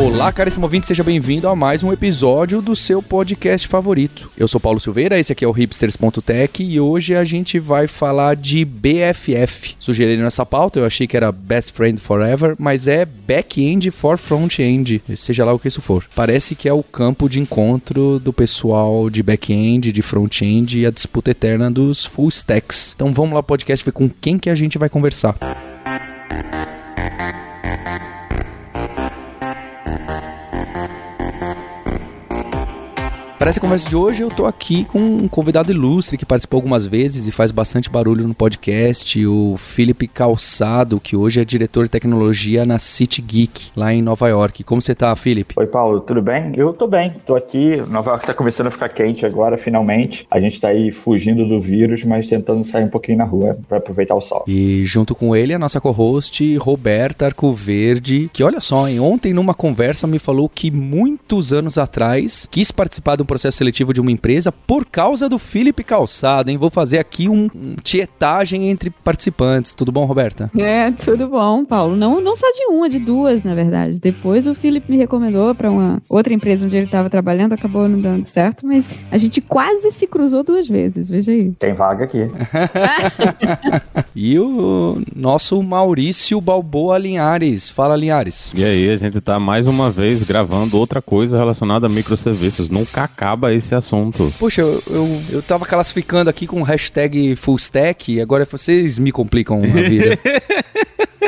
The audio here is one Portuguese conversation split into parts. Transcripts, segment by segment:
Olá, caríssimo ouvinte, seja bem-vindo a mais um episódio do seu podcast favorito. Eu sou Paulo Silveira, esse aqui é o hipsters.tech e hoje a gente vai falar de BFF. Sugeri nessa pauta, eu achei que era Best Friend Forever, mas é Back-End for Front-End, seja lá o que isso for. Parece que é o campo de encontro do pessoal de back-end, de front-end e a disputa eterna dos full stacks. Então vamos lá, podcast, ver com quem que a gente vai conversar. Para essa conversa de hoje, eu tô aqui com um convidado ilustre que participou algumas vezes e faz bastante barulho no podcast, o Felipe Calçado, que hoje é diretor de tecnologia na City Geek, lá em Nova York. Como você tá, Felipe? Oi, Paulo, tudo bem? Eu tô bem, tô aqui. Nova York tá começando a ficar quente agora, finalmente. A gente tá aí fugindo do vírus, mas tentando sair um pouquinho na rua para aproveitar o sol. E junto com ele, a nossa co-host, Roberta Arcoverde, que olha só, hein, ontem numa conversa me falou que muitos anos atrás quis participar do processo seletivo de uma empresa por causa do Felipe Calçado, hein? Vou fazer aqui um, um tietagem entre participantes. Tudo bom, Roberta? É, tudo bom, Paulo. Não, não só de uma, de duas, na verdade. Depois o Felipe me recomendou para uma outra empresa onde ele estava trabalhando, acabou não dando certo, mas a gente quase se cruzou duas vezes, veja aí. Tem vaga aqui. e o nosso Maurício Balboa Linhares. Fala, Linhares. E aí, a gente tá mais uma vez gravando outra coisa relacionada a microserviços. Nunca acaba esse assunto. Poxa, eu, eu, eu tava classificando aqui com hashtag fullstack e agora vocês me complicam a vida.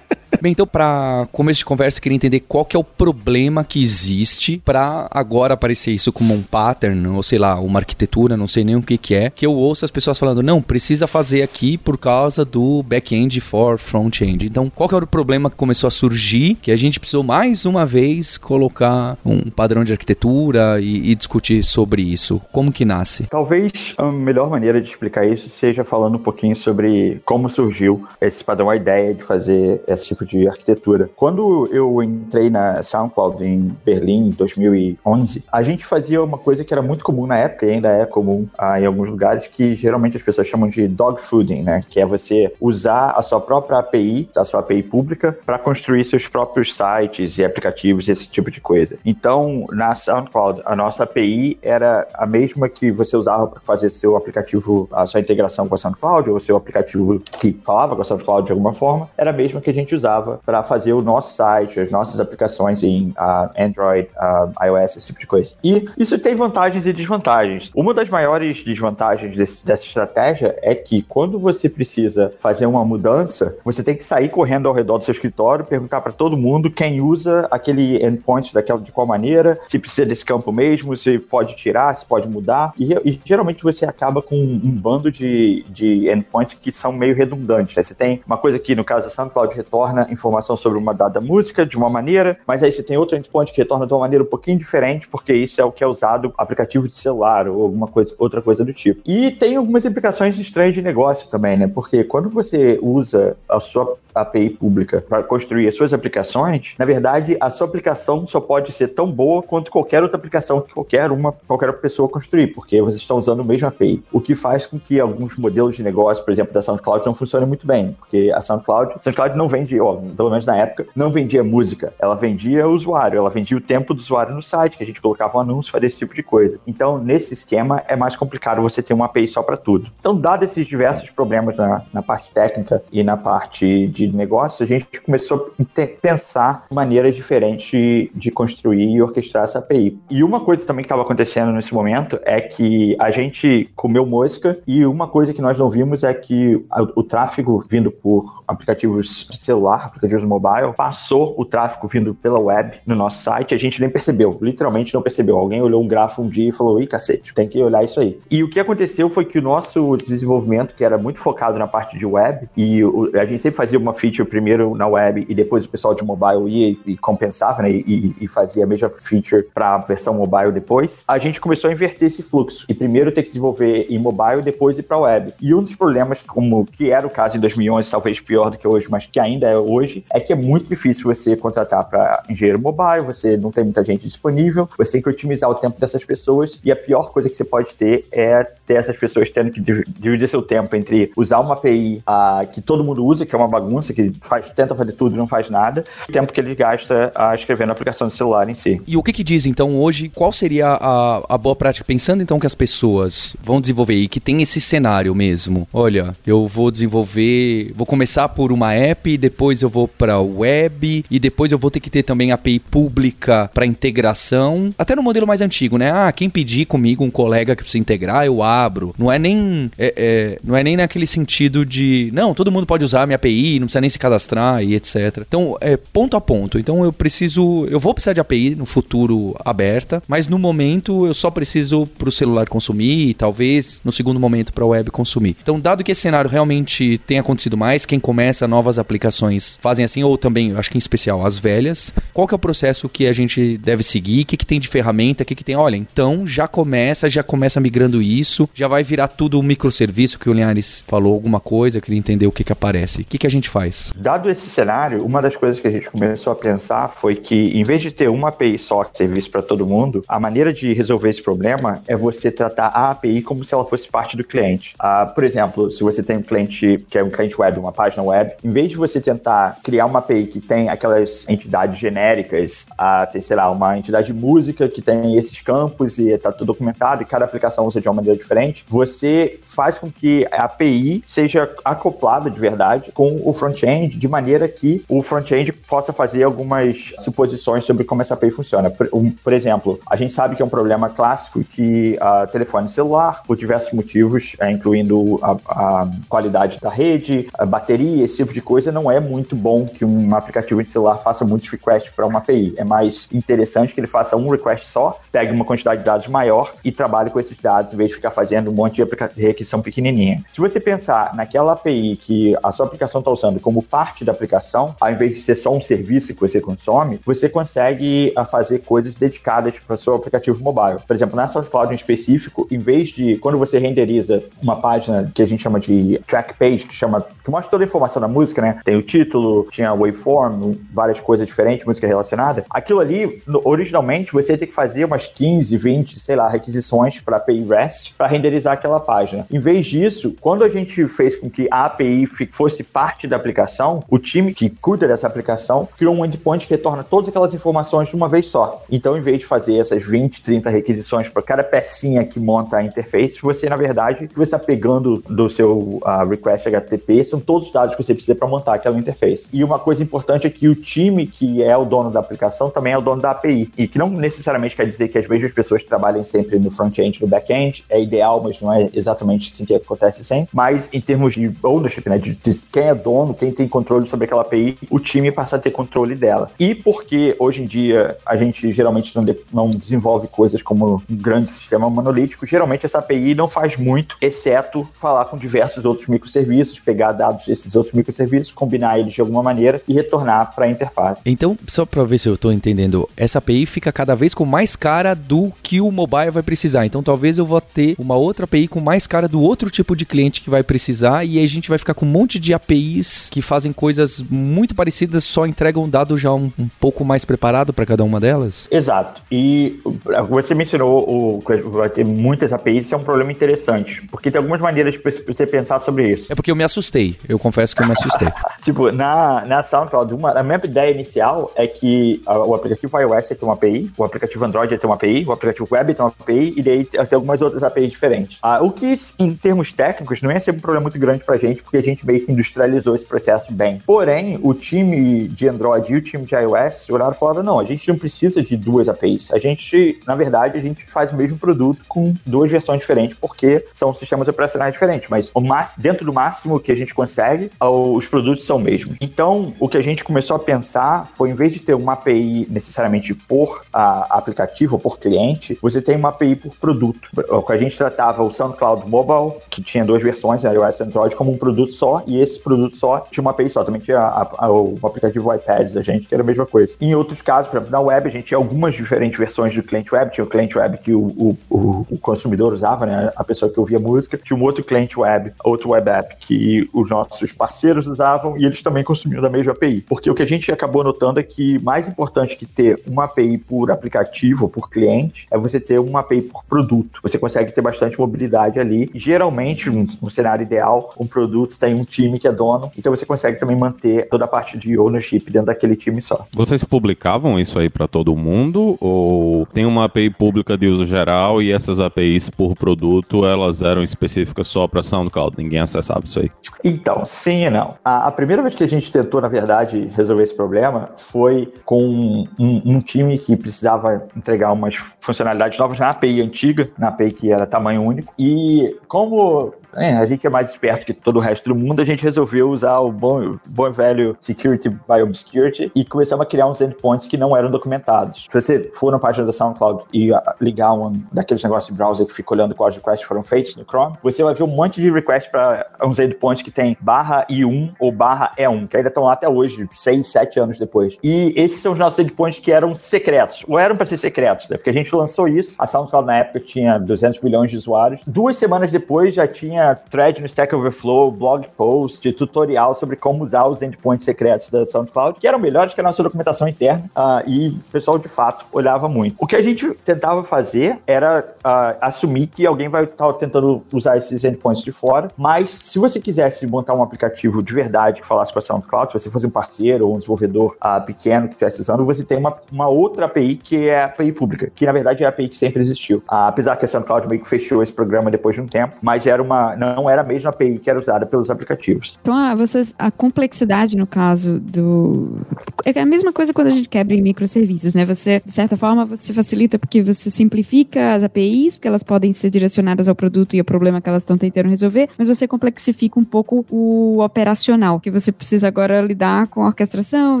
Bem, então, para começo de conversa, eu queria entender qual que é o problema que existe para agora aparecer isso como um pattern, ou sei lá, uma arquitetura, não sei nem o que que é, que eu ouço as pessoas falando, não, precisa fazer aqui por causa do back-end for front-end. Então, qual que era o problema que começou a surgir, que a gente precisou mais uma vez colocar um padrão de arquitetura e, e discutir sobre isso? Como que nasce? Talvez a melhor maneira de explicar isso seja falando um pouquinho sobre como surgiu esse padrão, a ideia de fazer esse tipo de arquitetura. Quando eu entrei na SoundCloud em Berlim, em 2011, a gente fazia uma coisa que era muito comum na época e ainda é comum ah, em alguns lugares, que geralmente as pessoas chamam de dog fooding, né? Que é você usar a sua própria API, a sua API pública, para construir seus próprios sites e aplicativos, esse tipo de coisa. Então, na SoundCloud, a nossa API era a mesma que você usava para fazer seu aplicativo, a sua integração com a SoundCloud, ou seu aplicativo que falava com a SoundCloud de alguma forma, era a mesma que a gente usava usava para fazer o nosso site, as nossas aplicações em uh, Android, uh, iOS, esse tipo de coisa. E isso tem vantagens e desvantagens. Uma das maiores desvantagens desse, dessa estratégia é que quando você precisa fazer uma mudança, você tem que sair correndo ao redor do seu escritório, perguntar para todo mundo quem usa aquele endpoint daquela, de qual maneira, se precisa desse campo mesmo, se pode tirar, se pode mudar. E, e geralmente você acaba com um bando de, de endpoints que são meio redundantes. Né? Você tem uma coisa que, no caso da SoundCloud, retorna informação sobre uma dada música de uma maneira, mas aí você tem outro endpoint que retorna de uma maneira um pouquinho diferente, porque isso é o que é usado aplicativo de celular ou alguma coisa, outra coisa do tipo. E tem algumas implicações estranhas de negócio também, né? Porque quando você usa a sua API pública para construir as suas aplicações, na verdade, a sua aplicação só pode ser tão boa quanto qualquer outra aplicação que qualquer uma, qualquer pessoa construir, porque vocês estão usando o mesmo API. O que faz com que alguns modelos de negócio, por exemplo, da SoundCloud, não funcionem muito bem, porque a SoundCloud, a SoundCloud não vende, ó, pelo menos na época, não vendia música, ela vendia o usuário, ela vendia o tempo do usuário no site, que a gente colocava um anúncio, faria esse tipo de coisa. Então, nesse esquema, é mais complicado você ter uma API só para tudo. Então, dado esses diversos problemas na, na parte técnica e na parte de negócio, a gente começou a pensar maneiras diferentes de construir e orquestrar essa API. E uma coisa também que estava acontecendo nesse momento é que a gente comeu mosca e uma coisa que nós não vimos é que o, o tráfego vindo por aplicativos celular, aplicativos mobile, passou o tráfego vindo pela web no nosso site, a gente nem percebeu, literalmente não percebeu. Alguém olhou um grafo um dia e falou: ih, cacete, tem que olhar isso aí. E o que aconteceu foi que o nosso desenvolvimento, que era muito focado na parte de web, e a gente sempre fazia uma feature primeiro na web e depois o pessoal de mobile ia e compensava, né, e, e fazia a mesma feature para a versão mobile depois, a gente começou a inverter esse fluxo. E primeiro ter que desenvolver em mobile, depois ir para web. E um dos problemas, como que era o caso em 2011, talvez pior do que hoje, mas que ainda é hoje é que é muito difícil você contratar para engenheiro mobile, você não tem muita gente disponível, você tem que otimizar o tempo dessas pessoas e a pior coisa que você pode ter é ter essas pessoas tendo que dividir seu tempo entre usar uma API uh, que todo mundo usa, que é uma bagunça, que faz, tenta fazer tudo e não faz nada, o tempo que ele gasta uh, escrevendo a aplicação do celular em si. E o que que diz então hoje, qual seria a, a boa prática? Pensando então que as pessoas vão desenvolver e que tem esse cenário mesmo, olha, eu vou desenvolver, vou começar por uma app, depois eu vou para web e depois eu vou ter que ter também API pública para integração, até no modelo mais antigo, né? Ah, quem pedir comigo um colega que precisa integrar, eu abro. Não é nem é, é, não é nem naquele sentido de não, todo mundo pode usar a minha API, não precisa nem se cadastrar e etc. Então é ponto a ponto. Então eu preciso, eu vou precisar de API no futuro aberta, mas no momento eu só preciso para o celular consumir e talvez no segundo momento para a web consumir. Então dado que esse cenário realmente tem acontecido mais, quem começa novas aplicações fazem assim ou também, acho que em especial as velhas. Qual que é o processo que a gente deve seguir? O que, que tem de ferramenta? O que, que tem? Olha, então já começa, já começa migrando isso, já vai virar tudo um microserviço que o Linhares falou alguma coisa, queria entender o que, que aparece. O que, que a gente faz? Dado esse cenário, uma das coisas que a gente começou a pensar foi que, em vez de ter uma API só serviço para todo mundo, a maneira de resolver esse problema é você tratar a API como se ela fosse parte do cliente. Uh, por exemplo, se você tem um cliente que é um cliente web, uma página web, em vez de você tentar criar uma API que tem aquelas entidades genéricas, uh, tem, sei lá, uma entidade de música que tem esses campos e está tudo documentado e cada aplicação usa de uma maneira diferente, você faz com que a API seja acoplada de verdade com o front-end, de maneira que o front-end possa fazer algumas suposições sobre como essa API funciona. Por, um, por exemplo, a gente sabe que é um problema clássico que uh, telefone celular, por diversos motivos, uh, incluindo a, a, qualidade da rede, a bateria, esse tipo de coisa, não é muito bom que um aplicativo de celular faça muitos requests para uma API. É mais interessante que ele faça um request só, pegue uma quantidade de dados maior e trabalhe com esses dados, em vez de ficar fazendo um monte de requisição pequenininha. Se você pensar naquela API que a sua aplicação está usando como parte da aplicação, ao invés de ser só um serviço que você consome, você consegue ah, fazer coisas dedicadas para o seu aplicativo mobile. Por exemplo, na SoundCloud em específico, em vez de quando você renderiza uma página que a gente chama de track page, que chama que mostra toda a informação da música, né? Tem o título, tinha waveform, várias coisas diferentes, música relacionada. Aquilo ali, originalmente, você tem que fazer umas 15, 20, sei lá, requisições para API REST para renderizar aquela página. Em vez disso, quando a gente fez com que a API fosse parte da aplicação, o time que cuida dessa aplicação criou um endpoint que retorna todas aquelas informações de uma vez só. Então, em vez de fazer essas 20, 30 requisições para cada pecinha que monta a interface, você, na verdade, você está pegando do seu uh, request HTTP, são todos os dados que você precisa para montar aquela interface. E uma coisa importante é que o time que é o dono da aplicação também é o dono da API. E que não necessariamente quer dizer que as mesmas pessoas trabalhem sempre no front-end, no back-end. É ideal, mas não é exatamente assim que acontece sempre. Mas em termos de ownership, né, de, de quem é dono, quem tem controle sobre aquela API, o time passa a ter controle dela. E porque hoje em dia a gente geralmente não, de, não desenvolve coisas como um grande sistema monolítico, geralmente essa API não faz muito, exceto falar com diversos outros microserviços, pegar dados desses outros microserviços, combinar eles de alguma maneira e retornar para a interface. Então, só para ver se eu estou entendendo, essa API fica cada vez com mais cara do que o mobile vai precisar. Então, talvez eu vou ter uma outra API com mais cara do outro tipo de cliente que vai precisar e a gente vai ficar com um monte de APIs que fazem coisas muito parecidas, só entregam um dado já um, um pouco mais preparado para cada uma delas? Exato. E você mencionou o vai ter muitas APIs, isso é um problema interessante, porque tem algumas maneiras de você pensar sobre isso. É porque eu me assustei. Eu confesso que eu me assustei. tipo, na, na SoundCloud, uma, a minha ideia inicial é que a, o aplicativo iOS ter uma API, o aplicativo Android ter uma API, o aplicativo Web ter uma API, e daí ter algumas outras APIs diferentes. Ah, o que, em termos técnicos, não ia ser um problema muito grande pra gente, porque a gente meio que industrializou esse processo bem. Porém, o time de Android e o time de iOS olharam e falaram: não, a gente não precisa de duas APIs. A gente, na verdade, a gente faz o mesmo produto com duas versões diferentes, porque são sistemas operacionais diferentes. Mas o dentro do máximo que a gente consegue, os produtos são o mesmo. Então, o que a gente começou a pensar foi, em vez de ter uma API necessariamente por a, aplicativo ou por cliente, você tem uma API por produto. O que a gente tratava o SoundCloud Mobile, que tinha duas versões, iOS e Android, como um produto só, e esse produto só tinha uma API só. Também tinha a, a, o aplicativo iPad da gente, que era a mesma coisa. Em outros casos, por exemplo, na web, a gente tinha algumas diferentes versões do cliente web. Tinha o cliente web que o, o, o, o consumidor usava, né? A pessoa que ouvia música. Tinha um outro cliente web, outro web app que os nossos parceiros usavam e eles também consumindo a mesma API. Porque o que a gente acabou notando é que mais importante que ter uma API por aplicativo, por cliente, é você ter uma API por produto. Você consegue ter bastante mobilidade ali. Geralmente, no cenário ideal, um produto tem um time que é dono, então você consegue também manter toda a parte de ownership dentro daquele time só. Vocês publicavam isso aí para todo mundo ou tem uma API pública de uso geral e essas APIs por produto elas eram específicas só para SoundCloud? Ninguém acessava isso aí? Então, sim e não. A, a, primeira vez que a gente tentou, na verdade, resolver esse problema foi com um, um, time que precisava entregar umas funcionalidades novas na API antiga, na API que era tamanho único. E como é, a gente é mais esperto que todo o resto do mundo, a gente resolveu usar o bom, bom velho Security by Obscurity e começamos a criar uns endpoints que não eram documentados. Se você for na página da SoundCloud e uh, ligar um daqueles negócios de browser que fica olhando quais requests foram feitos no Chrome, você vai ver um monte de requests para uns endpoints que tem barra i1 ou barra E1, que ainda estão lá até hoje, 6, 7 anos depois. E esses são os nossos endpoints que eram secretos, ou eram para ser secretos, né? porque a gente lançou isso, a SoundCloud na época tinha 200 milhões de usuários, duas semanas depois já tinha thread no Stack Overflow, blog post, tutorial sobre como usar os endpoints secretos da SoundCloud, que eram melhores que a nossa documentação interna, uh, e o pessoal de fato olhava muito. O que a gente tentava fazer era uh, assumir que alguém vai estar tentando usar esses endpoints de fora, mas se você quisesse montar um aplicativo de verdade que falasse com a SoundCloud, se você fosse um parceiro ou um desenvolvedor uh, pequeno que estivesse usando, você tem uma, uma outra API que é a API pública, que na verdade é a API que sempre existiu. apesar que a SoundCloud meio que fechou esse programa depois de um tempo, mas era uma não era a mesma API que era usada pelos aplicativos. Então, a, vocês, a complexidade no caso do. É a mesma coisa quando a gente quebra em microserviços, né? Você, de certa forma, você facilita porque você simplifica as APIs, porque elas podem ser direcionadas ao produto e ao problema que elas estão tentando resolver, mas você complexifica um pouco o operacional, que você precisa agora lidar com orquestração,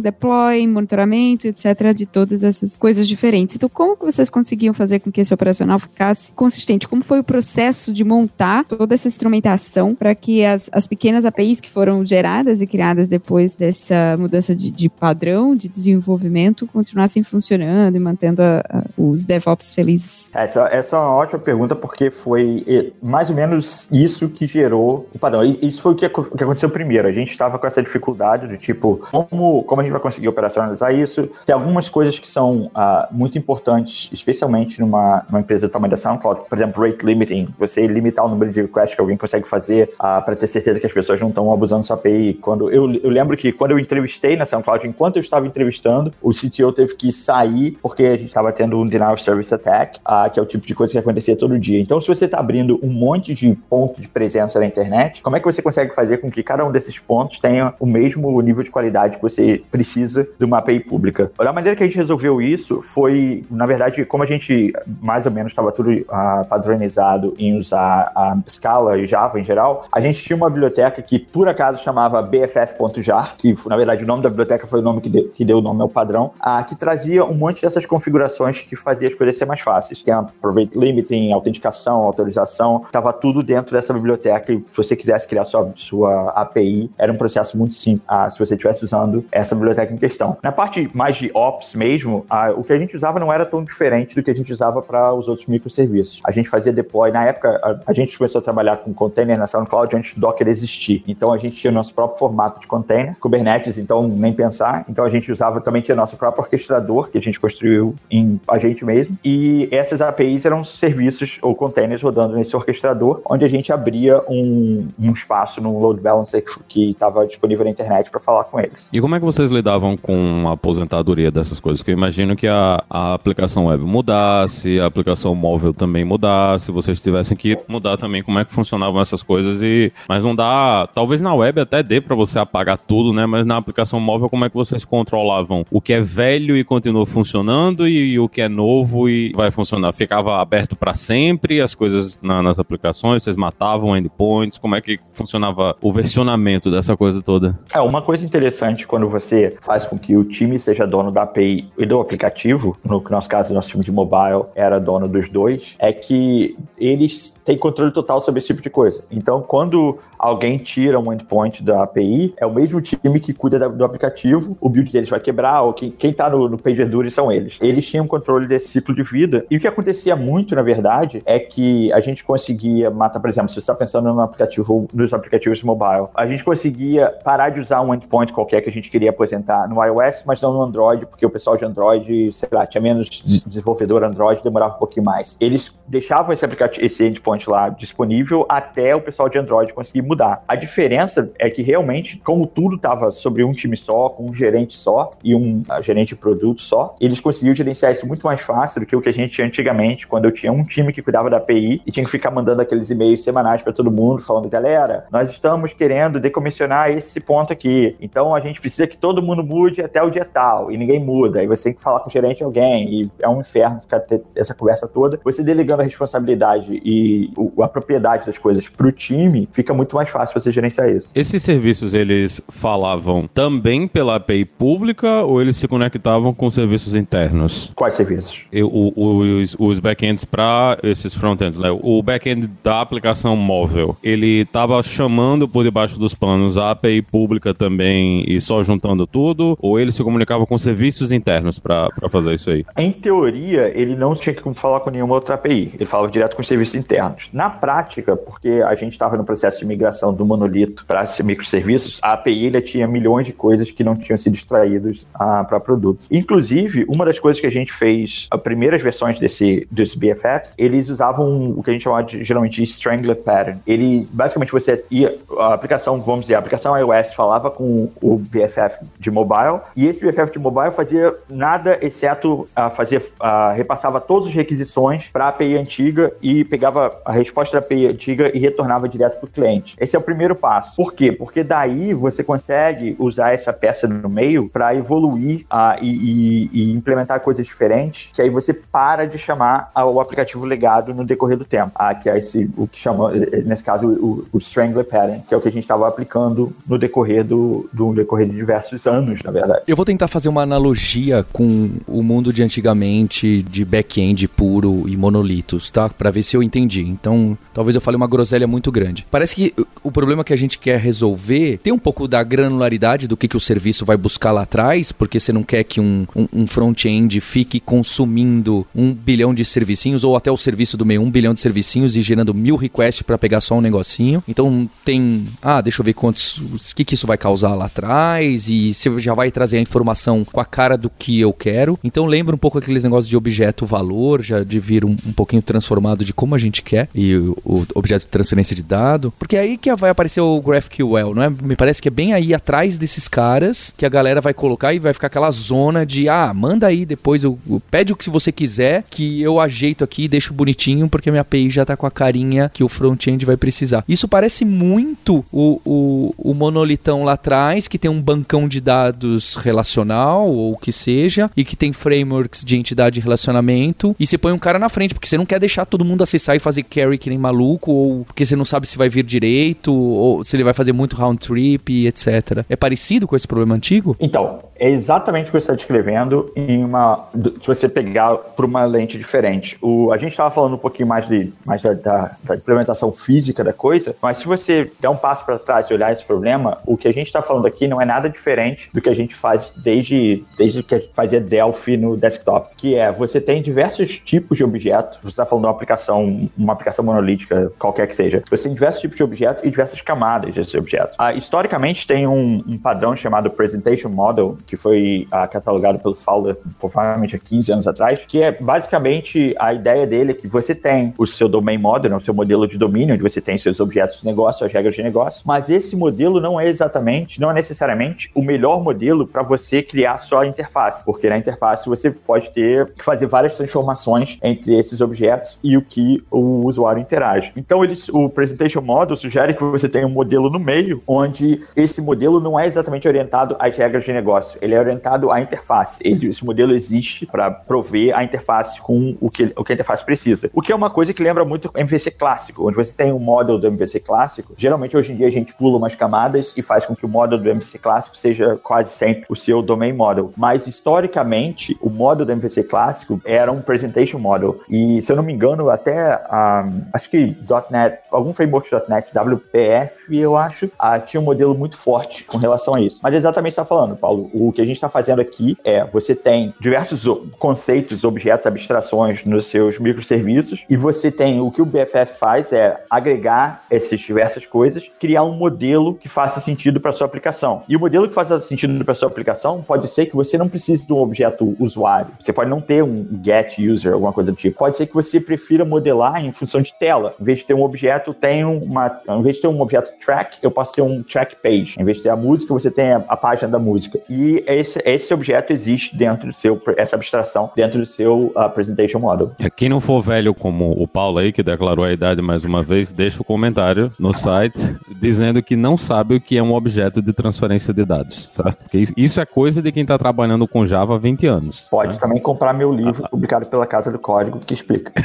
deploy, monitoramento, etc., de todas essas coisas diferentes. Então, como que vocês conseguiam fazer com que esse operacional ficasse consistente? Como foi o processo de montar toda essa instrumentação para que as, as pequenas APIs que foram geradas e criadas depois dessa mudança de, de padrão de desenvolvimento continuassem funcionando e mantendo a, a, os DevOps felizes? Essa, essa é uma ótima pergunta porque foi mais ou menos isso que gerou o padrão. Isso foi o que, que aconteceu primeiro. A gente estava com essa dificuldade de tipo, como, como a gente vai conseguir operacionalizar isso? Tem algumas coisas que são uh, muito importantes, especialmente numa, numa empresa do tamanho da SoundCloud. Por exemplo, rate limiting, você limitar o número de requests que alguém consegue fazer uh, para ter certeza que as pessoas não estão abusando sua API. Quando eu, eu lembro que quando eu entrevistei na SoundCloud, enquanto eu estava entrevistando, o CTO teve que sair porque a gente estava tendo um denial of service attack, uh, que é o tipo de coisa que acontecia todo dia. Então, se você está abrindo um monte de ponto de presença na internet, como é que você consegue fazer com que cada um desses pontos tenha o mesmo nível de qualidade que você precisa de uma API pública? A maneira que a gente resolveu isso foi, na verdade, como a gente mais ou menos estava tudo uh, padronizado em usar a Scala e Java em geral, a gente tinha uma biblioteca que por acaso chamava bff.jar, que na verdade o nome da biblioteca foi o nome que, de, que deu o nome ao padrão, a, que trazia um monte dessas configurações que fazia as coisas ser mais fáceis. Tem a private limiting, autenticação, autorização, estava tudo dentro dessa biblioteca e se você quisesse criar sua, sua API, era um processo muito simples ah, se você estivesse usando essa biblioteca em questão. Na parte mais de Ops mesmo, ah, o que a gente usava não era tão diferente do que a gente usava para os outros microserviços. A gente fazia deploy, na época a, a gente começou a trabalhar com container na SoundCloud antes do Docker existir. Então a gente tinha nosso próprio formato de container, Kubernetes, então nem pensar. Então a gente usava também tinha nosso próprio orquestrador que a gente construiu em a gente mesmo. E essas APIs eram serviços ou containers rodando nesse orquestrador, onde a gente abria um, um espaço no load balancer que estava disponível na internet para falar com eles. E como é que vocês lidavam com a aposentadoria dessas coisas? Porque eu imagino que a, a aplicação web mudasse, a aplicação móvel também mudasse, vocês tivessem que mudar também como é que funcionavam essas coisas e mas não dá, talvez na web até dê para você apagar tudo, né? Mas na aplicação móvel como é que vocês controlavam o que é velho e continua funcionando e, e o que é novo e vai funcionar? Ficava aberto para sempre as coisas na, nas aplicações, vocês matavam endpoints, como é que funcionava o versionamento dessa coisa toda? É, uma coisa interessante quando você faz com que o time seja dono da API e do aplicativo, no nosso caso, nosso time de mobile era dono dos dois, é que eles têm controle total sobre esse tipo de coisa. Então, quando alguém tira um endpoint da API, é o mesmo time que cuida do aplicativo, o build deles vai quebrar, ou quem, quem tá no, no PagerDuty são eles. Eles tinham controle desse ciclo de vida. E o que acontecia muito, na verdade, é que a gente conseguia matar, por exemplo, se você está pensando no aplicativo, nos aplicativos mobile, a gente conseguia parar de usar um endpoint qualquer que a gente queria apresentar no iOS, mas não no Android, porque o pessoal de Android, sei lá, tinha menos desenvolvedor Android, demorava um pouquinho mais. Eles deixavam esse aplicativo, esse endpoint lá disponível até o pessoal de Android conseguir mudar. A diferença é que realmente, como tudo estava sobre um time só, com um gerente só e um gerente de produto só, eles conseguiam gerenciar isso muito mais fácil do que o que a gente tinha antigamente, quando eu tinha um time que cuidava da API e tinha que ficar mandando aqueles e-mails semanais para todo mundo, falando, galera, nós estamos querendo decomissionar esse ponto aqui. Então a gente precisa que todo mundo mude até o dia tal, e ninguém muda. Aí você tem que falar com o gerente alguém, e é um inferno ficar ter essa conversa toda. Você delegando a responsabilidade e a propriedade das coisas para o time, fica muito mais fácil você gerenciar isso. Esses serviços eles falavam também pela API pública ou eles se conectavam com serviços internos? Quais serviços? Eu, o, os, os backends para esses frontends, né? O backend da aplicação móvel, ele estava chamando por debaixo dos panos a API pública também e só juntando tudo? Ou ele se comunicava com serviços internos para fazer isso aí? Em teoria, ele não tinha que falar com nenhuma outra API. Ele falava direto com os serviços internos. Na prática, porque a gente estava no processo de migração do monolito para microserviços, a API tinha milhões de coisas que não tinham sido extraídos ah, para produto. Inclusive, uma das coisas que a gente fez, as primeiras versões desse, dos BFFs, eles usavam o que a gente chama de, geralmente de Strangler Pattern. Ele, basicamente, você ia, a aplicação, vamos dizer, a aplicação iOS falava com o BFF de mobile, e esse BFF de mobile fazia nada exceto uh, fazia, uh, repassava todas as requisições para a API antiga e pegava a resposta da API antiga e retornava direto para o cliente. Esse é o primeiro passo. Por quê? Porque daí você consegue usar essa peça no meio para evoluir uh, e, e, e, implementar coisas diferentes, que aí você para de chamar o aplicativo legado no decorrer do tempo. Ah, que é esse, o que chama, nesse caso, o, o Strangler Pattern, que é o que a gente estava aplicando no decorrer do, do decorrer de diversos anos, na verdade. Eu vou tentar fazer uma analogia com o mundo de antigamente de back-end puro e monolitos, tá? Para ver se eu entendi. Então, talvez eu fale uma groselha muito grande. Parece que o problema que a gente quer resolver tem um pouco da granularidade do que, que o serviço vai buscar lá atrás, porque você não quer que um, um, um front-end fique consumindo um bilhão de servicinhos ou até o serviço do meio, um bilhão de servicinhos e gerando mil requests para pegar só um negocinho. Então, tem, ah, deixa eu ver quantos, o que, que isso vai causar lá atrás e se já vai trazer a informação com a cara do que eu quero. Então, lembra um pouco aqueles negócios de objeto-valor, já de vir um, um, pouquinho transformado de como a gente quer, e o, o, objeto de transferência de dado. Porque é que vai aparecer o GraphQL, não é? Me parece que é bem aí atrás desses caras que a galera vai colocar e vai ficar aquela zona de, ah, manda aí depois, o, o pede o que você quiser, que eu ajeito aqui e deixo bonitinho, porque minha API já tá com a carinha que o front-end vai precisar. Isso parece muito o, o, o monolitão lá atrás, que tem um bancão de dados relacional, ou o que seja, e que tem frameworks de entidade de relacionamento e você põe um cara na frente, porque você não quer deixar todo mundo acessar e fazer carry que nem maluco, ou porque você não sabe se vai vir direito, ou se ele vai fazer muito round trip, etc. É parecido com esse problema antigo? Então, é exatamente o que você está descrevendo em uma. Se você pegar por uma lente diferente. O, a gente estava falando um pouquinho mais, de, mais da, da, da, implementação física da coisa, mas se você der um passo para trás e olhar esse problema, o que a gente está falando aqui não é nada diferente do que a gente faz desde, desde que a gente fazia Delphi no desktop, que é você tem diversos tipos de objetos. Você está falando de uma aplicação, uma aplicação monolítica, qualquer que seja. Você tem diversos tipos de objetos e diversas camadas desses objetos. Ah, historicamente, tem um, um padrão chamado Presentation Model, que foi ah, catalogado pelo Fowler provavelmente há 15 anos atrás, que é basicamente a ideia dele é que você tem o seu domain model, o seu modelo de domínio, onde você tem seus objetos de negócio, as regras de negócio, mas esse modelo não é exatamente, não é necessariamente o melhor modelo para você criar sua interface, porque na interface você pode ter que fazer várias transformações entre esses objetos e o que o usuário interage. Então, eles, o Presentation Model sugere que você tenha um modelo no meio, onde esse modelo não é exatamente orientado às regras de negócio negócio, ele é orientado à interface. Ele, esse modelo existe para prover a interface com o que, o que a interface precisa. O que é uma coisa que lembra muito MVC clássico, onde você tem um model do MVC clássico. Geralmente, hoje em dia, a gente pula umas camadas e faz com que o model do MVC clássico seja quase sempre o seu domain model. Mas, historicamente, o model do MVC clássico era um presentation model. E, se eu não me engano, até, um, acho que .NET, algum framework .NET, WPF, eu acho, uh, tinha um modelo muito forte com relação a isso. Mas é exatamente o que você está falando, Paulo. O que a gente está fazendo aqui é, você tem diversos conceitos, objetos, abstrações nos seus microserviços e você tem, o que o BFF faz é agregar essas diversas coisas, criar um modelo que faça sentido para sua aplicação. E o modelo que faça sentido para sua aplicação pode ser que você não precise de um objeto usuário. Você pode não ter um get user, alguma coisa do tipo. Pode ser que você prefira modelar em função de tela. Em vez de ter um objeto, tem uma, em vez de ter um objeto track, eu posso ter um track page. Em vez de ter a música, você tem a, a página da música. E esse, esse objeto existe dentro do seu, essa abstração dentro do seu uh, presentation model. É, quem não for velho como o Paulo aí, que declarou a idade mais uma vez, deixa o um comentário no site dizendo que não sabe o que é um objeto de transferência de dados, certo? Porque isso é coisa de quem está trabalhando com Java há 20 anos. Pode né? também comprar meu livro, ah, publicado pela Casa do Código, que explica.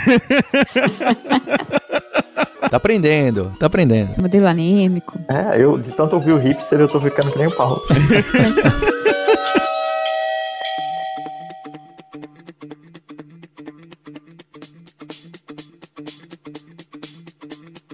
Tá aprendendo, tá aprendendo. Modelo anêmico. É, eu de tanto ouvir o hipster, eu tô ficando que nem o Paulo.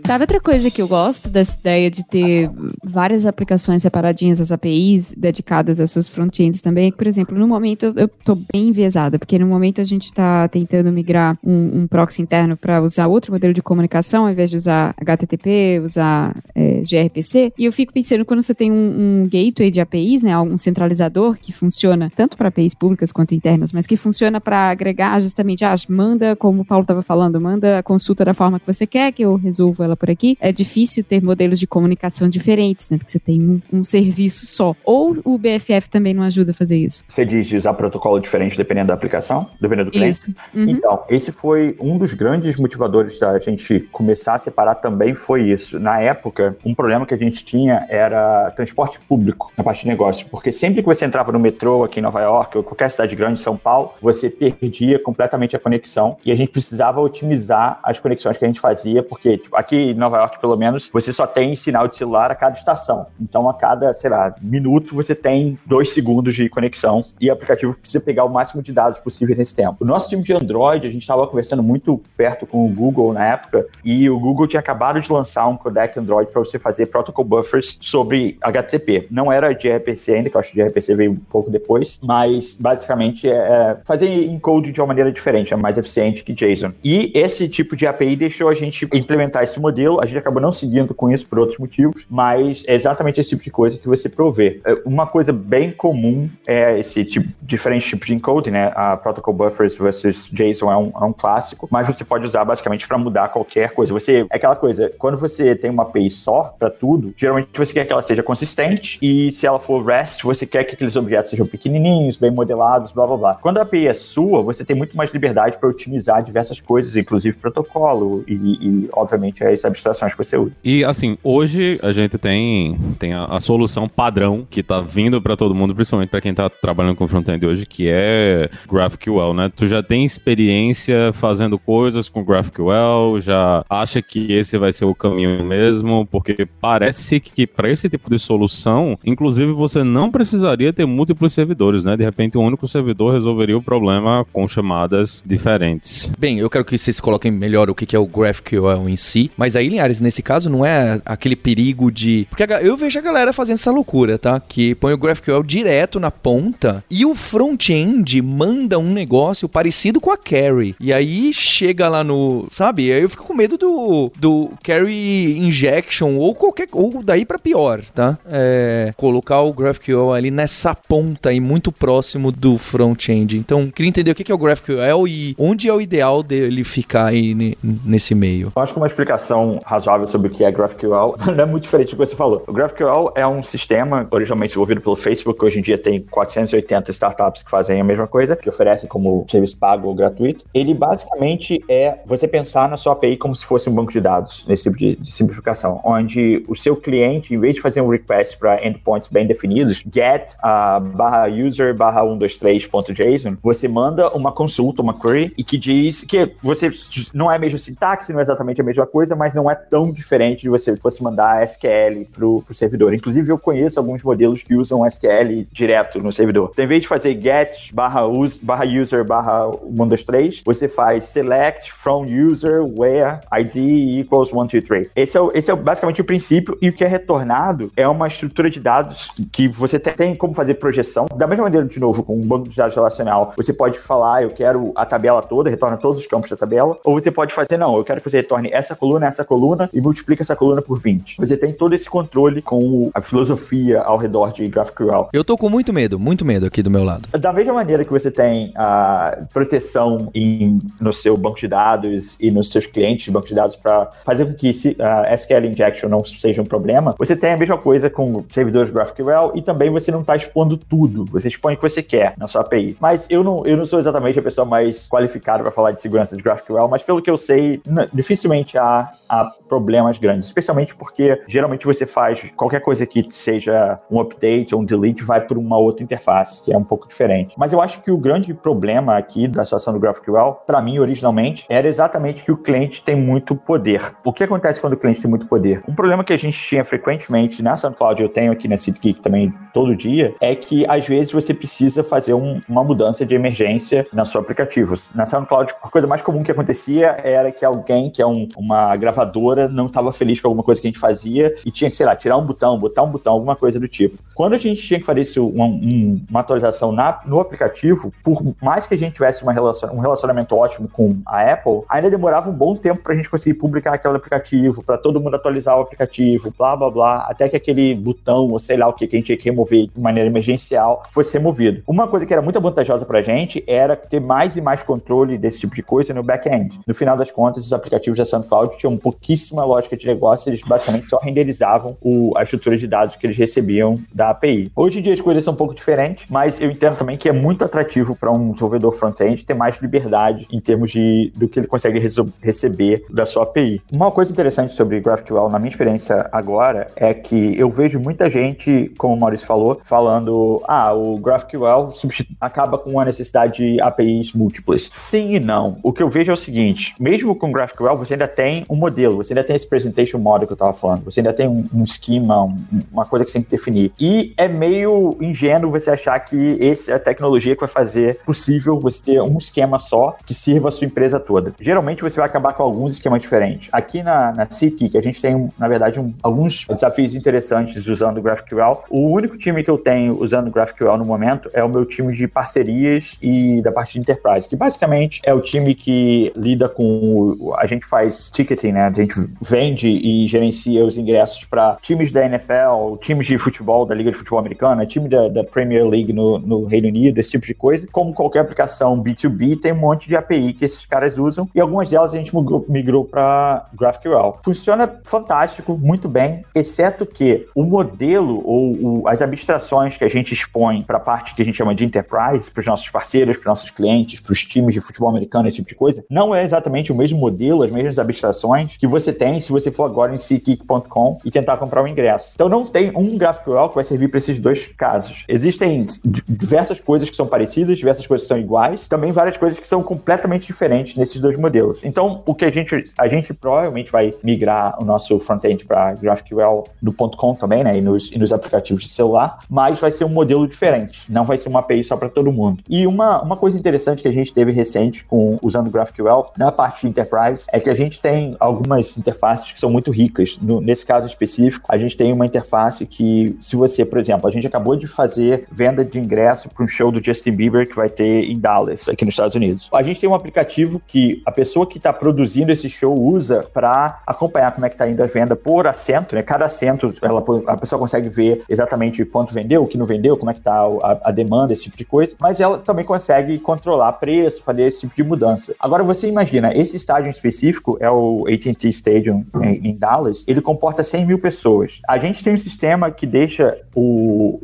Sabe outra coisa que eu gosto dessa ideia de ter várias aplicações separadinhas, as APIs dedicadas aos seus front-ends também? Por exemplo, no momento eu tô bem enviesada, porque no momento a gente está tentando migrar um, um proxy interno para usar outro modelo de comunicação, ao invés de usar HTTP, usar é, gRPC. E eu fico pensando, quando você tem um, um gateway de APIs, né, um centralizador que funciona tanto para APIs públicas quanto internas, mas que funciona para agregar justamente, ah, manda, como o Paulo estava falando, manda a consulta da forma que você quer que eu resolva ela por aqui, é difícil ter modelos de comunicação diferentes, né? Porque você tem um, um serviço só. Ou o BFF também não ajuda a fazer isso? Você diz de usar protocolo diferente dependendo da aplicação, dependendo do cliente? Isso. Uhum. Então, esse foi um dos grandes motivadores da gente começar a separar também foi isso. Na época, um problema que a gente tinha era transporte público na parte de negócio, porque sempre que você entrava no metrô aqui em Nova York ou qualquer cidade grande de São Paulo, você perdia completamente a conexão e a gente precisava otimizar as conexões que a gente fazia, porque tipo, aqui Nova York, pelo menos, você só tem sinal de celular a cada estação. Então, a cada, sei lá, minuto, você tem dois segundos de conexão e o aplicativo precisa pegar o máximo de dados possível nesse tempo. O nosso time de Android, a gente estava conversando muito perto com o Google na época e o Google tinha acabado de lançar um codec Android para você fazer protocol buffers sobre HTTP. Não era de RPC ainda, que eu acho que RPC veio um pouco depois, mas basicamente é, é fazer encode de uma maneira diferente, é mais eficiente que JSON. E esse tipo de API deixou a gente implementar esse modelo modelo, a gente acabou não seguindo com isso por outros motivos, mas é exatamente esse tipo de coisa que você provê. É, uma coisa bem comum é esse tipo, diferente tipo de encoding, né? A Protocol Buffers versus JSON é um, é um clássico, mas você pode usar basicamente para mudar qualquer coisa. Você, é aquela coisa, quando você tem uma API só para tudo, geralmente você quer que ela seja consistente e se ela for REST, você quer que aqueles objetos sejam pequenininhos, bem modelados, blá blá blá. Quando a API é sua, você tem muito mais liberdade para otimizar diversas coisas, inclusive protocolo e, e obviamente, é essa abstrações que você usa. E assim, hoje a gente tem, tem a, a solução padrão que tá vindo para todo mundo, principalmente para quem tá trabalhando com front-end hoje, que é GraphQL, né? Tu já tem experiência fazendo coisas com GraphQL, já acha que esse vai ser o caminho mesmo, porque parece que para esse tipo de solução, inclusive você não precisaria ter múltiplos servidores, né? De repente um único servidor resolveria o problema com chamadas diferentes. Bem, eu quero que vocês coloquem melhor o que é o GraphQL em si, mas aí, Linhares, nesse caso não é aquele perigo de. Porque eu vejo a galera fazendo essa loucura, tá? Que põe o GraphQL direto na ponta e o front-end manda um negócio parecido com a carry. E aí chega lá no. Sabe? Aí eu fico com medo do, do carry injection ou qualquer. Ou daí para pior, tá? É, colocar o GraphQL ali nessa ponta e muito próximo do front-end. Então, queria entender o que é o GraphQL e onde é o ideal dele ficar aí nesse meio. Eu acho que uma explicação razoável sobre o que é GraphQL não é muito diferente do que você falou. O GraphQL é um sistema originalmente desenvolvido pelo Facebook, hoje em dia tem 480 startups que fazem a mesma coisa, que oferecem como serviço pago ou gratuito. Ele basicamente é você pensar na sua API como se fosse um banco de dados, nesse tipo de, de simplificação, onde o seu cliente, em vez de fazer um request para endpoints bem definidos, get uh, barra user barra 123.json, você manda uma consulta, uma query, e que diz que você não é a mesma sintaxe, não é exatamente a mesma coisa, mas não é tão diferente de você fosse mandar SQL pro, pro servidor. Inclusive, eu conheço alguns modelos que usam SQL direto no servidor. Então, em vez de fazer get barra, use, barra user barra 123, você faz select from user where id equals 123. Esse é, o, esse é basicamente o princípio, e o que é retornado é uma estrutura de dados que você tem como fazer projeção. Da mesma maneira, de novo, com um banco de dados relacional, você pode falar, eu quero a tabela toda, retorna todos os campos da tabela, ou você pode fazer, não, eu quero que você retorne essa coluna, essa coluna, e multiplique essa coluna por 20. Você tem todo esse controle com a filosofia ao redor de GraphQL. Eu tô com muito medo, muito medo aqui do meu lado. Da mesma maneira que você tem a proteção em, no seu banco de dados e nos seus clientes de banco de dados para fazer com que a SQL injection não seja um problema, você tem a mesma coisa com servidores GraphQL e também você não está expondo tudo. Você expõe o que você quer na sua API. Mas eu não, eu não sou exatamente a pessoa mais qualificada para falar de segurança de GraphQL, mas pelo que eu sei, dificilmente há, há problemas grandes, especialmente porque geralmente você faz qualquer coisa que seja um update ou um delete vai por uma outra interface, que é um pouco diferente. Mas eu acho que o grande problema aqui da situação do GraphQL, para mim, originalmente, era exatamente que o cliente tem muito poder. O que acontece quando o cliente tem muito poder? Um problema que a gente tinha frequentemente na SoundCloud, eu tenho aqui na SeedKick também todo dia, é que às vezes você precisa fazer um, uma mudança de emergência na seu aplicativo. Na SoundCloud, a coisa mais comum que acontecia era que alguém, que é um, uma gravadora, não estava feliz com alguma coisa que a gente fazia e tinha que, sei lá, tirar um botão, botar um botão, alguma coisa do tipo. Quando a gente tinha que fazer isso, uma, um, uma atualização na, no aplicativo, por mais que a gente tivesse uma relacion, um relacionamento ótimo com a Apple, ainda demorava um bom tempo para a gente conseguir publicar aquele aplicativo, para todo mundo atualizar o aplicativo, blá blá blá, até que aquele botão, ou sei lá o que, que a gente tinha que remover de maneira emergencial, fosse removido. Uma coisa que era muito vantajosa para a gente era ter mais e mais controle desse tipo de coisa no back-end. No final das contas, os aplicativos da SoundCloud tinham pouquíssima lógica de negócio, eles basicamente só renderizavam o, a estrutura de dados que eles recebiam da API. Hoje em dia as coisas são um pouco diferentes, mas eu entendo também que é muito atrativo para um desenvolvedor front-end ter mais liberdade em termos de do que ele consegue receber da sua API. Uma coisa interessante sobre GraphQL, na minha experiência agora, é que eu vejo muita gente, como o Maurício falou, falando: ah, o GraphQL acaba com a necessidade de APIs múltiplas. Sim e não. O que eu vejo é o seguinte: mesmo com GraphQL, você ainda tem um modelo, você ainda tem esse presentation model que eu estava falando, você ainda tem um, um esquema, um, uma coisa que você tem que definir. E é meio ingênuo você achar que essa é a tecnologia que vai fazer possível você ter um esquema só que sirva a sua empresa toda. Geralmente você vai acabar com alguns esquemas diferentes. Aqui na, na que a gente tem, na verdade, um, alguns desafios interessantes usando o GraphQL. O único time que eu tenho usando o GraphQL no momento é o meu time de parcerias e da parte de enterprise, que basicamente é o time que lida com. A gente faz ticketing, né? A gente vende e gerencia os ingressos para times da NFL, times de futebol da Liga de Futebol Americana, time da, da Premier League no, no, Reino Unido, esse tipo de coisa. Como qualquer aplicação B2B, tem um monte de API que esses caras usam e algumas delas a gente migrou, migrou para GraphQL. Funciona fantástico, muito bem, exceto que o modelo ou o, as abstrações que a gente expõe para a parte que a gente chama de enterprise, para os nossos parceiros, para os nossos clientes, para os times de futebol americano, esse tipo de coisa, não é exatamente o mesmo modelo, as mesmas abstrações que você tem se você for agora em SeatGeek.com e tentar comprar o um ingresso. Então não tem um GraphQL que vai servir para esses dois casos. Existem diversas coisas que são parecidas, diversas coisas que são iguais, também várias coisas que são completamente diferentes nesses dois modelos. Então o que a gente a gente provavelmente vai migrar o nosso front-end para GraphQL no .com também, né, e nos, e nos aplicativos de celular, mas vai ser um modelo diferente. Não vai ser uma API só para todo mundo. E uma, uma coisa interessante que a gente teve recente com usando GraphQL na parte de enterprise é que a gente tem algumas interfaces que são muito ricas. No, nesse caso específico, a gente tem uma interface que, se você, por exemplo, a gente acabou de fazer venda de ingresso para um show do Justin Bieber que vai ter em Dallas, aqui nos Estados Unidos. A gente tem um aplicativo que a pessoa que está produzindo esse show usa para acompanhar como é que está indo a venda por assento, né? Cada assento, ela, a pessoa consegue ver exatamente quanto vendeu, o que não vendeu, como é que está a, a demanda, esse tipo de coisa, mas ela também consegue controlar preço, fazer esse tipo de mudança. Agora você imagina, esse estádio específico é o AT&T Stadium em, em Dallas, ele comporta 100 mil pessoas pessoas. A gente tem um sistema que deixa o,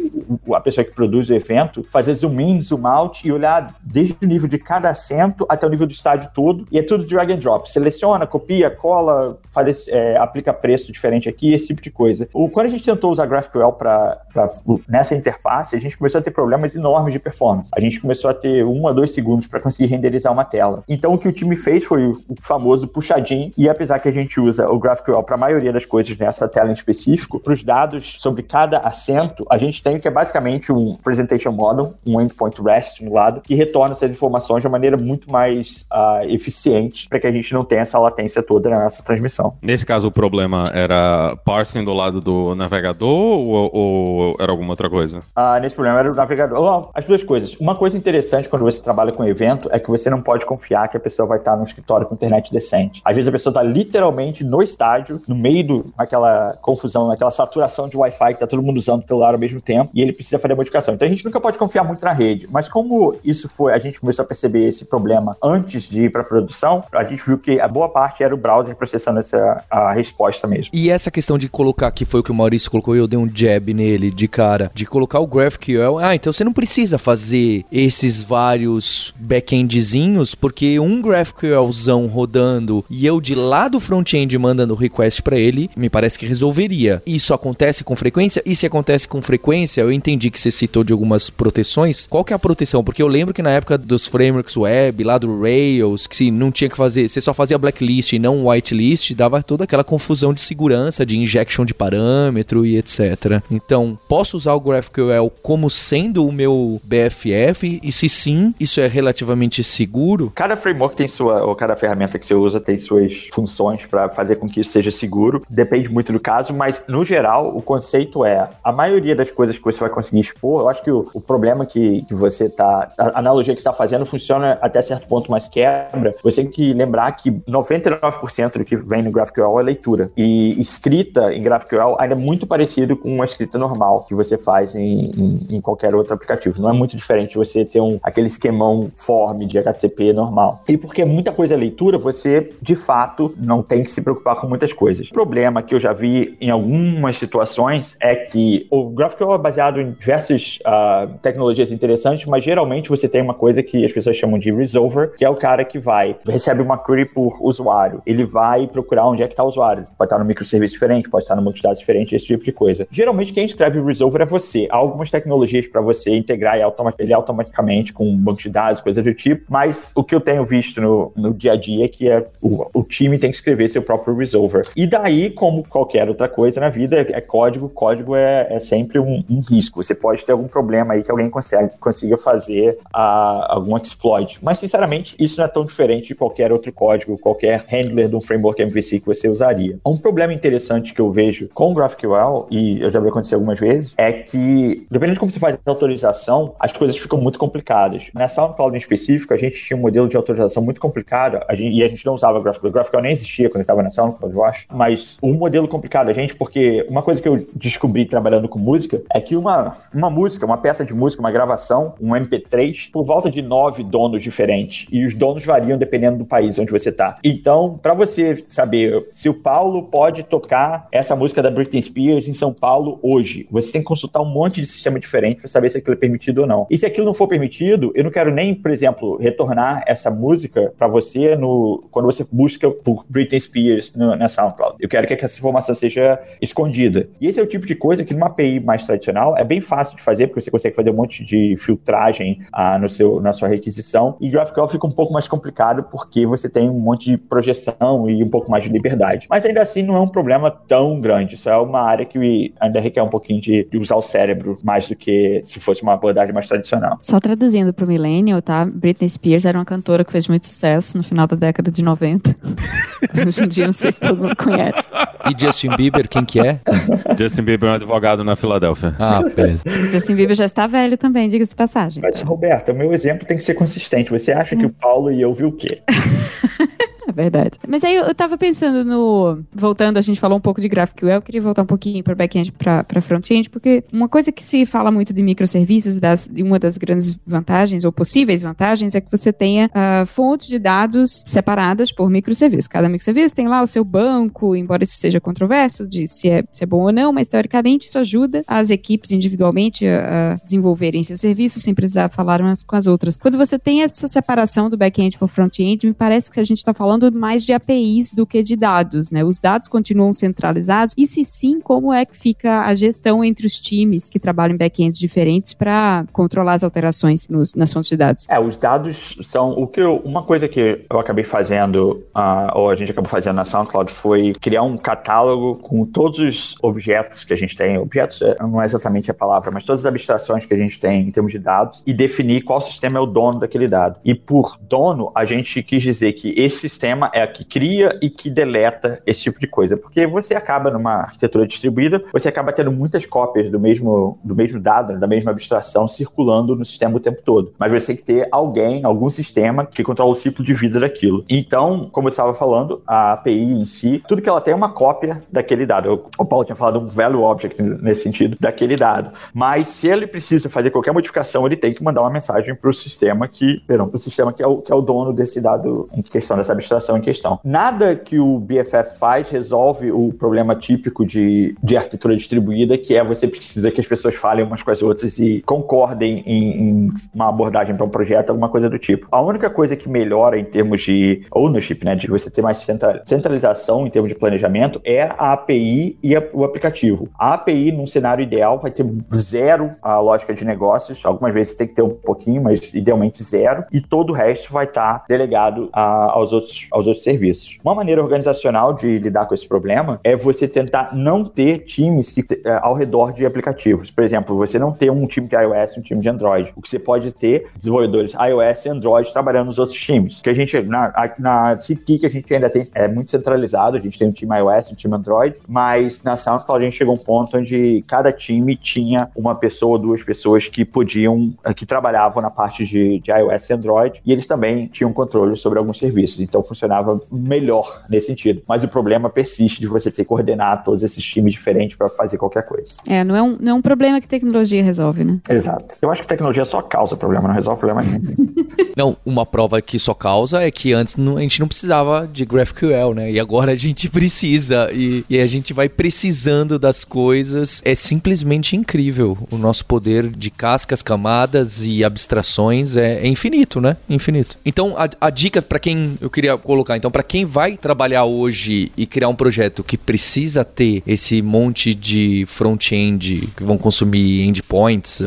o- a pessoa que produz o evento fazer zoom in, zoom out e olhar desde o nível de cada assento até o nível do estádio todo. E é tudo drag and drop. Seleciona, copia, cola, faz, é, aplica preço diferente aqui, esse tipo de coisa. O, quando a gente tentou usar GraphQL pra, pra- nessa interface, a gente começou a ter problemas enormes de performance. A gente começou a ter um a dois segundos para conseguir renderizar uma tela. Então o que o time fez foi o, o famoso puxadinho, e apesar que a gente usa o GraphQL para a maioria das coisas nessa tela em específico, para os dados sobre cada assento, a gente tem o que é basicamente um presentation model, um endpoint REST no lado, que retorna essas informações de uma maneira muito mais ah, eficiente para que a gente não tenha essa latência toda na nossa transmissão. Nesse caso, o problema era parsing do lado do navegador ou, ou era alguma outra coisa? Ah, nesse problema era o navegador. Oh, as duas coisas. Uma coisa interessante quando você trabalha com evento é que você não pode confiar que a pessoa vai estar no escritório com internet decente. Às vezes a pessoa está literalmente no estádio, no meio do, naquela confusão, naquela saturação de Wi-Fi que tá todo mundo usando o celular ao mesmo tempo e ele precisa fazer a modificação. Então a gente nunca pode confiar muito na rede. Mas como isso foi, a gente começou a perceber esse problema antes de ir para produção, a gente viu que a boa parte era o browser processando essa a resposta mesmo. E essa questão de colocar, que foi o que o Maurício colocou, eu dei um jab nele de cara, de colocar o GraphQL. Ah, então você não precisa fazer esses vários backendzinhos, porque um GraphQLzão rodando e eu de lá do front-end mandando request pra ele, me parece que resolveria. Isso acontece com frequência? E se acontece com frequência, eu entendi que você citou de algumas proteções. Qual que é a proteção? Porque eu lembro que na época dos frameworks web, lá do Rails, que se não tinha que fazer, você só fazia blacklist e não whitelist, dava toda aquela confusão de segurança, de injection de parâmetro e etc. Então, posso usar o GraphQL como sendo o meu BFF? E se sim, isso é relativamente seguro? Cada framework tem sua, ou cada ferramenta que você usa tem suas funções para fazer com que isso seja seguro. Depende muito do caso, mas no geral o conceito é a maioria das coisas que você vai conseguir expor. Eu acho que o, o problema que, que você tá, a analogia que está fazendo funciona até certo ponto, mas quebra. Você tem que lembrar que 99% do que vem no GraphQL é leitura e escrita em GraphQL ainda é muito parecido com uma escrita normal que você faz em, em, em qualquer outro aplicativo. Não é muito diferente você ter um aquele esquemão form de HTTP normal. E porque muita coisa é leitura, você de fato não tem que se preocupar com muitas coisas. O problema que eu já vi em algumas situações é que o GraphQL é baseado em diversas ah, tecnologias interessantes, mas geralmente você tem uma coisa que as pessoas chamam de resolver, que é o cara que vai, recebe uma query por usuário, ele vai procurar onde é que está o usuário. Pode estar no microserviço diferente, pode estar no banco de dados diferente, esse tipo de coisa. Geralmente quem escreve resolver é você. Há algumas tecnologias para você integrar ele automaticamente com um banco de dados, coisa do tipo, mas o que eu tenho visto no, no dia a dia é que é o, o time tem que escrever seu próprio resolver. E daí, como qualquer outra coisa na vida, é código, código é, é sempre um, um, risco. Você pode ter algum problema aí que alguém consegue, consiga fazer a, algum exploit. Mas, sinceramente, isso não é tão diferente de qualquer outro código, qualquer handler de um framework MVC que você usaria. Um problema interessante que eu vejo com o GraphQL, e eu já vi acontecer algumas vezes, é que, dependendo de como você faz a autorização, as coisas ficam muito complicadas. Na SoundCloud em específico, a gente tinha um modelo de autorização muito complicado a gente, e a gente não usava GraphQL. GraphQL nem existia quando eu estava na SoundCloud, eu acho. Mas um modelo complicado a gente, porque uma coisa que eu descobri trabalhando com música é que uma, uma música, uma peça de música, uma gravação, um MP3, por volta de nove donos diferentes. E os donos variam dependendo do país onde você está. Então, para você saber se o Paulo pode tocar essa música da Britney Spears em São Paulo hoje, você tem que consultar um monte de sistema diferente para saber se aquilo é permitido ou não. E se aquilo não for permitido, eu não quero nem, por exemplo, retornar essa música para você no quando você busca por Britney Spears no, na SoundCloud. Eu quero que essa informação seja escondida. E esse é o tipo de coisa que numa API mais tradicional é bem fácil de fazer, porque você consegue fazer um monte de filtragem ah, no seu, na sua requisição. E GraphQL fica um pouco mais complicado porque você tem um monte de projeção e um pouco mais de liberdade. Mas ainda assim não é um problema tão grande. Isso é uma área que ainda requer um pouquinho de, de usar o cérebro mais do que se fosse uma abordagem mais tradicional. Só traduzindo para o Millennial, tá? Britney Spears era uma cantora que fez muito sucesso no final da década de 90. Hoje em dia, não sei se todo mundo conhece. E Justin Bieber, quem que é? Justin Bieber é um advogado na Filadélfia. Ah, beleza. Justin Bieber já está velho também, diga-se de passagem. Mas, Roberto, o meu exemplo tem que ser consistente. Você acha que o Paulo ia ouvir o quê? verdade. Mas aí eu tava pensando no. Voltando, a gente falou um pouco de GraphQL, eu queria voltar um pouquinho para back-end para front-end, porque uma coisa que se fala muito de microserviços, das, uma das grandes vantagens, ou possíveis vantagens, é que você tenha uh, fontes de dados separadas por microserviço. Cada microserviço tem lá o seu banco, embora isso seja controverso de se é, se é bom ou não, mas teoricamente isso ajuda as equipes individualmente a, desenvolverem seus serviços sem precisar falar umas com as outras. Quando você tem essa separação do back-end para front-end, me parece que a gente está falando mais de APIs do que de dados, né? Os dados continuam centralizados e se sim, como é que fica a gestão entre os times que trabalham em back-ends diferentes para controlar as alterações nos, nas fontes de dados? É, os dados são o que eu, uma coisa que eu acabei fazendo, uh, ou a gente acabou fazendo na SoundCloud, foi criar um catálogo com todos os objetos que a gente tem. Objetos é, não é exatamente a palavra, mas todas as abstrações que a gente tem em termos de dados e definir qual sistema é o dono daquele dado. E por dono, a gente quis dizer que esse sistema é a que cria e que deleta esse tipo de coisa. Porque você acaba numa arquitetura distribuída, você acaba tendo muitas cópias do mesmo, do mesmo dado, da mesma abstração, circulando no sistema o tempo todo. Mas você tem que ter alguém, algum sistema que controla o ciclo de vida daquilo. Então, como eu estava falando, a API em si, tudo que ela tem é uma cópia daquele dado. O Paulo tinha falado um value object nesse sentido, daquele dado. Mas se ele precisa fazer qualquer modificação, ele tem que mandar uma mensagem para o sistema que, perdão, para o sistema que é o, que é o dono desse dado em questão, dessa abstração em questão. Nada que o BFF faz resolve o problema típico de, de arquitetura distribuída, que é você precisa que as pessoas falem umas com as outras e concordem em, em uma abordagem para um projeto, alguma coisa do tipo. A única coisa que melhora em termos de ownership, né, de você ter mais centralização em termos de planejamento, é a API e a, o aplicativo. A API, num cenário ideal, vai ter zero a lógica de negócios. Algumas vezes tem que ter um pouquinho, mas idealmente zero. E todo o resto vai estar delegado a, aos, outros, aos outros serviços. Uma maneira organizacional de lidar com esse problema é você tentar não ter times que, é, ao redor de aplicativos. Por exemplo, você não ter um time de iOS e um time de Android. O que você pode ter desenvolvedores iOS e Android trabalhando nos outros times. Que a gente, na, na SeatGeek, a gente ainda tem, é muito centralizado, a gente tem um time iOS e um time Android, mas na SoundCloud a gente chegou a um ponto onde cada time tinha uma pessoa, duas pessoas que podiam, que trabalhavam na parte de, de iOS e Android, e eles também tinham controle sobre alguns serviços, então funcionava melhor nesse sentido. Mas o problema persiste de você ter que coordenar todos esses times diferentes para fazer qualquer coisa. É, não é, um, não é um problema que tecnologia resolve, né? Exato. Eu acho que tecnologia só causa problema, não resolve problema nenhum. não, uma prova que só causa é que antes não, a gente não precisava de GraphQL, né? E agora a gente precisa. E, e a gente vai precisando das coisas. É simplesmente incrível. O nosso poder de cascas, camadas e abstrações é, é infinito, né? Infinito. Então, a, a dica para quem eu queria colocar, então, para quem vai trabalhar hoje e criar um projeto que precisa ter esse monte de front-end que vão consumir endpoints,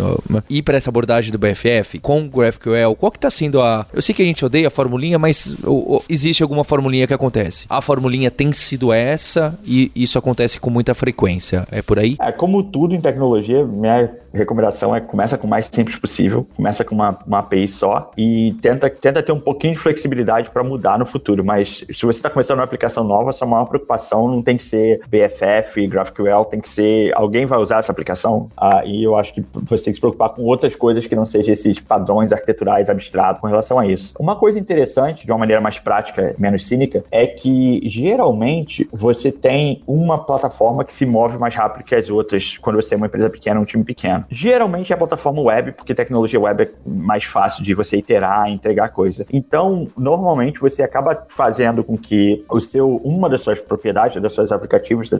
ir para essa abordagem do BFF com GraphQL, qual que tá sendo a. Eu sei que a gente odeia a formulinha, mas existe alguma formulinha que acontece. A formulinha tem sido essa e isso acontece com muita frequência. É por aí? É, como tudo em tecnologia, minha recomendação é começa com o mais simples possível, começa com uma, uma API só e tenta, tenta ter um pouquinho de flexibilidade para mudar no futuro. Mas se você está começando uma aplicação nova, sua maior preocupação não tem que ser BFF, GraphQL, tem que ser alguém vai usar essa aplicação. Ah, e eu acho que você tem que se preocupar com outras coisas que não sejam esses padrões arquiteturais abstratos com relação a isso. Uma coisa interessante, de uma maneira mais prática, menos cínica, é que geralmente você tem uma plataforma que se move mais rápido que as outras quando você é uma empresa pequena, um time pequeno. Geralmente é a plataforma web, porque tecnologia web é mais fácil de você iterar, entregar coisa. Então, normalmente você acaba fazendo com que o seu uma das suas propriedades, das suas aplicativos,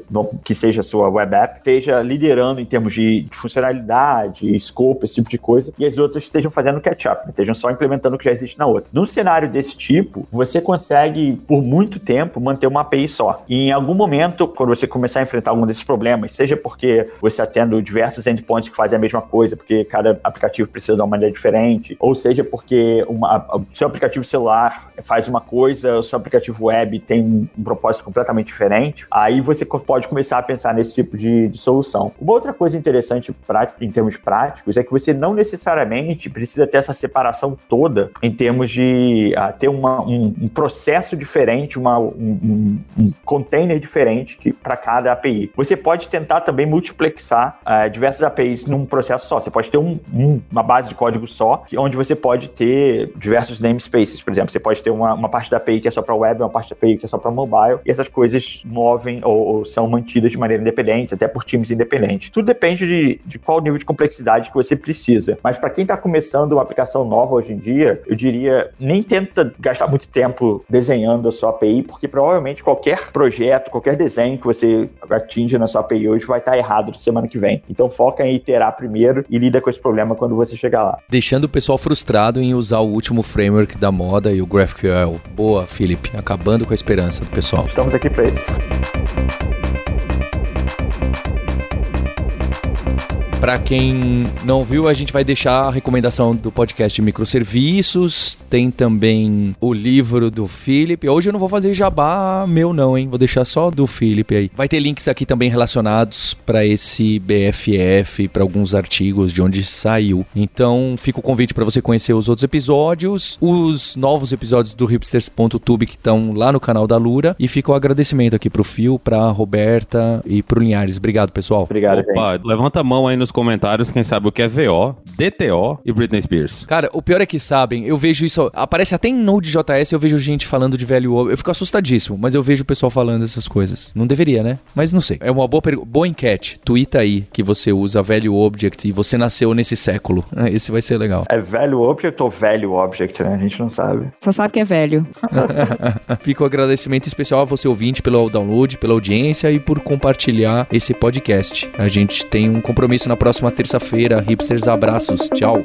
que seja a sua web app, esteja liderando em termos de funcionalidade, scope, esse tipo de coisa, e as outras estejam fazendo catch-up, estejam só implementando o que já existe na outra. Num cenário desse tipo, você consegue, por muito tempo, manter uma API só. E em algum momento, quando você começar a enfrentar algum desses problemas, seja porque você tendo diversos endpoints que fazem a mesma coisa, porque cada aplicativo precisa de uma maneira diferente, ou seja porque o seu aplicativo celular faz uma coisa, o seu aplicativo web tem um, propósito completamente diferente, aí você pode começar a pensar nesse tipo de, de solução. Uma outra coisa interessante em termos práticos é que você não necessariamente precisa ter essa separação toda em termos de ter uma, um, um, processo diferente, uma, um, um container diferente para cada API. Você pode tentar também multiplexar uh, diversas APIs num processo só. Você pode ter uma base de código só, onde você pode ter diversos namespaces. Por exemplo, você pode ter uma, uma parte da API API que é só para web, uma parte da API que é só para mobile, e essas coisas movem ou, ou, são mantidas de maneira independente, até por times independentes. Tudo depende de, de qual nível de complexidade que você precisa. Mas para quem está começando uma aplicação nova hoje em dia, eu diria, nem tenta gastar muito tempo desenhando a sua API, porque provavelmente qualquer projeto, qualquer desenho que você atinge na sua API hoje vai estar errado semana que vem. Então foca em iterar primeiro e lida com esse problema quando você chegar lá. Deixando o pessoal frustrado em usar o último framework da moda e o GraphQL. Boa, Felipe. Acabando com a esperança do pessoal. Estamos aqui para isso. Para quem não viu, a gente vai deixar a recomendação do podcast de microserviços. Tem também o livro do Felipe. Hoje eu não vou fazer jabá meu não, hein? Vou deixar só do Felipe aí. Vai ter links aqui também relacionados para esse BFF, para alguns artigos de onde saiu. Então, fica o convite para você conhecer os outros episódios, os novos episódios do hipsters.tube que estão lá no canal da Lura e fica o agradecimento aqui pro Fio, pra Roberta e pro Linhares. Obrigado, pessoal. Obrigado, Opa, gente. levanta a mão aí nos comentários quem sabe o que é VO, DTO e Britney Spears. Cara, o pior é que sabem, eu vejo isso, aparece até em Node.js, eu vejo gente falando de velho eu fico assustadíssimo, mas eu vejo o pessoal falando essas coisas. Não deveria, né? Mas não sei. É uma boa pergunta, boa enquete. Twitta aí que você usa velho object e você nasceu nesse século. Esse vai ser legal. É velho object ou velho object, né? A gente não sabe. Só sabe que é velho. Fica o agradecimento especial a você ouvinte pelo download, pela audiência e por compartilhar esse podcast. A gente tem um compromisso na próxima terça-feira. Hipsters, abraços. Tchau.